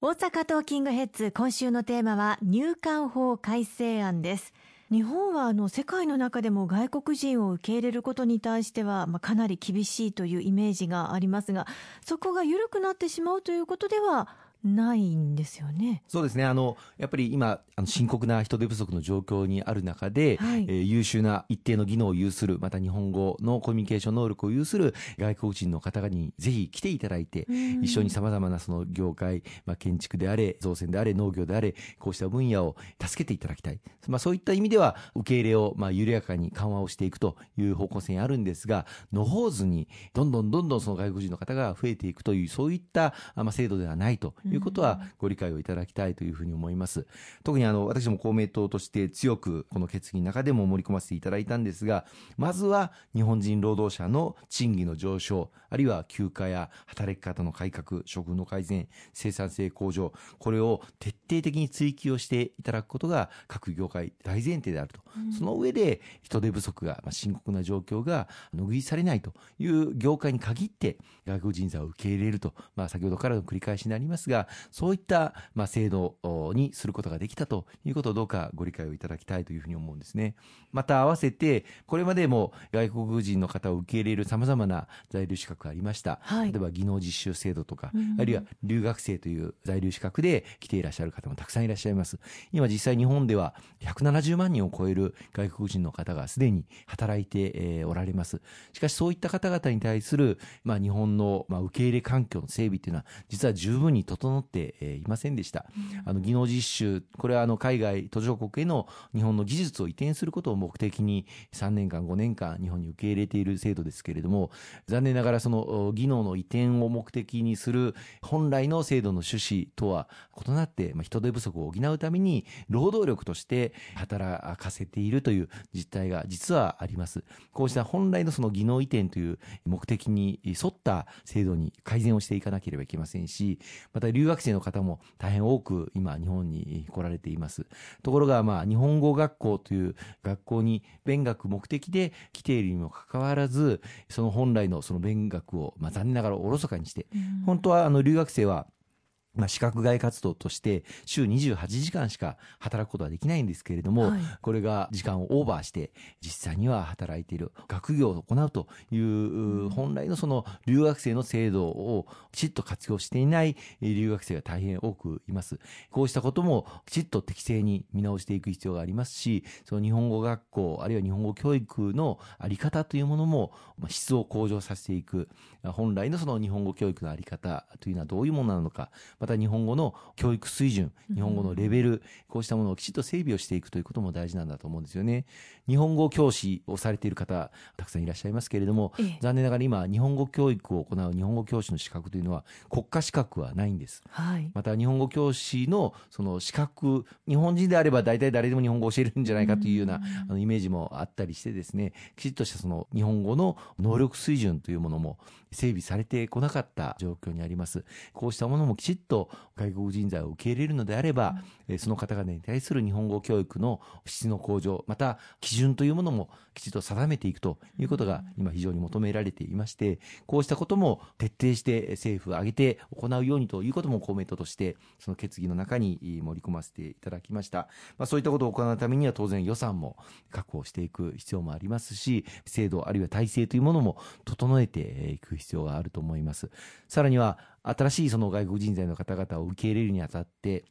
大阪トーキングヘッズ今週のテーマは入管法改正案です。日本はあの世界の中でも外国人を受け入れることに対しては、まあ、かなり厳しいというイメージがありますがそこが緩くなってしまうということではないんですよね。そうですね。あの、やっぱり今、あの深刻な人手不足の状況にある中で、はい、えー、優秀な一定の技能を有する、また日本語のコミュニケーション能力を有する外国人の方にぜひ来ていただいて、一緒に様々なその業界、まあ、建築であれ、造船であれ、農業であれ、こうした分野を助けていただきたい。まあ、そういった意味では、受け入れを、まあ、緩やかに緩和をしていくという方向性にあるんですが、のほうずに、どんどんどんどんその外国人の方が増えていくという、そういった、まあ、制度ではないということは、ご理解をいただきたいというふうに思います。特にあの、私も公明党として強くこの決議の中でも盛り込ませていただいたんですが、まずは日本人労働者の賃金の上昇、あるいは休暇や働き方の改革、処遇の改善、生産性向上、これを徹底的に追求をしていただくことが各業界大前提であると。うん、その上で人手不足が、まあ、深刻な状況が拭いされないという業界に限って外国人材を受け入れると、まあ、先ほどからの繰り返しになりますが、そういった、まあ、制度にすることができたということをどうかご理解をいただきたいというふうに思うんですね。また合わせて、これまでも外国人の方を受け入れる様々な在留資格がありました。はい、例えば技能実習制度とか、うん、あるいは留学生という在留資格で来ていらっしゃる方もたくさんいらっしゃいます。今実際日本では170万人を超える外国人の方がすでに働いておられます。しかしそういった方々に対する、まあ、日本の、まあ、受け入れ環境の整備というのは実は十分に整っていませんでした。あの技能実習、これはあの海外途上国への日本の技術を移転することを目的に3年間、5年間日本に受け入れている制度ですけれども、残念ながらその技能の移転を目的にする本来の制度の趣旨とは異なって、まあ、人手不足を補うために労働力として働かせているという実態が実はあります。こうした本来のその技能移転という目的に沿った制度に改善をしていかなければいけませんし、また留学生の方も大変多く今日本に来られています。ところがまあ日本語学校という学校に勉学目的で来ているにもかかわらず、その本来のその勉学をまあ残念ながらおろそかにして、本当はあの留学生はまあ、資格外活動として週28時間しか働くことはできないんですけれども、はい、これが時間をオーバーして実際には働いている学業を行うという本来のその留学生の制度をきちっと活用していない留学生が大変多くいます。こうしたこともきちっと適正に見直していく必要がありますし、その日本語学校あるいは日本語教育のあり方というものも質を向上させていく。本来のその日本語教育のあり方というのはどういうものなのか、また日本語の教育水準、日本語のレベル、こうしたものをきちっと整備をしていくということも大事なんだと思うんですよね。日本語教師をされている方、たくさんいらっしゃいますけれども、ええ、残念ながら今、日本語教育を行う日本語教師の資格というのは国家資格はないんです。はい、また日本語教師のその資格、日本人であれば大体誰でも日本語を教えるんじゃないかというようなあのイメージもあったりしてですね、きちっとしたその日本語の能力水準というものも整備されてこなかった状況にあります。こうしたものもきちっと外国人材を受け入れるのであれば、うん、その方々に対する日本語教育の質の向上、また基準というものもきちっと定めていくということが今非常に求められていまして、こうしたことも徹底して政府を挙げて行うようにということも公明党としてその決議の中に盛り込ませていただきました。まあ、そういったことを行うためには当然予算も確保していく必要もありますし、制度あるいは体制というものも整えていく必要があると思います。さらには新しいその外国人材の方々を受け入れるにあたって、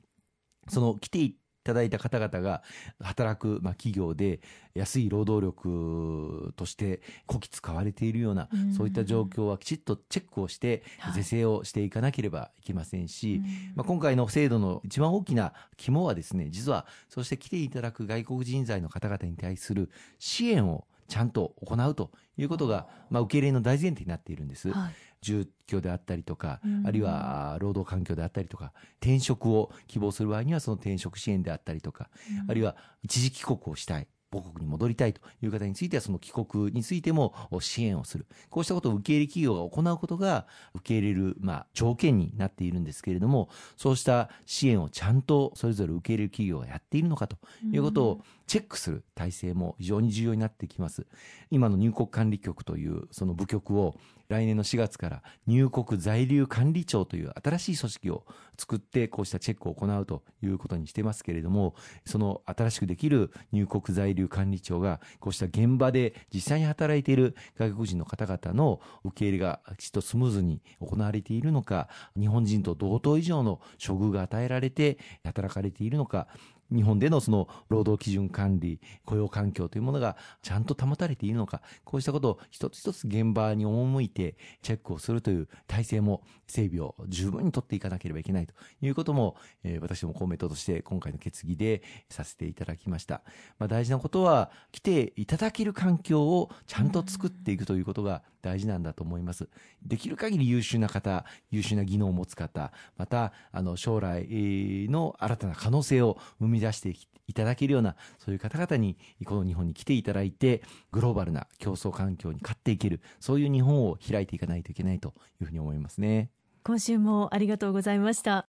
その来ていただいた方々が働く、まあ、企業で安い労働力としてこき使われているような、そういった状況はきちっとチェックをして是正をしていかなければいけませんし、まあ、今回の制度の一番大きな肝はですね実はそして来ていただく外国人材の方々に対する支援をちゃんと行うということが、まあ、受け入れの大前提になっているんです。はい住居であったりとか、あるいは労働環境であったりとか、転職を希望する場合にはその転職支援であったりとか、あるいは一時帰国をしたい。母国に戻りたいという方についてはその帰国についても支援をする。こうしたことを受け入れ企業が行うことが受け入れる、まあ、条件になっているんですけれども、そうした支援をちゃんとそれぞれ受け入れる企業がやっているのかということをチェックする体制も非常に重要になってきます。今の入国管理局というその部局を来年の4月から入国在留管理庁という新しい組織を作ってこうしたチェックを行うということにしてますけれどもその新しくできる入国在留管理庁がこうした現場で実際に働いている外国人の方々の受け入れがきちっとスムーズに行われているのか日本人と同等以上の処遇が与えられて働かれているのか日本でのその労働基準管理、雇用環境というものがちゃんと保たれているのか、こうしたことを一つ一つ現場に赴いてチェックをするという体制も整備を十分に取っていかなければいけないということも、えー、私ども公明党として今回の決議でさせていただきました。まあ、大事なことは来ていただける環境をちゃんと作っていくということが大事なんだと思います。できる限り優秀な方、優秀な技能を持つ方、またあの将来の新たな可能性を生みみ出していただけるような、そういう方々に、この日本に来ていただいて、グローバルな競争環境に勝っていける、そういう日本を開いていかないといけないというふうに思いますね。今週もありがとうございました。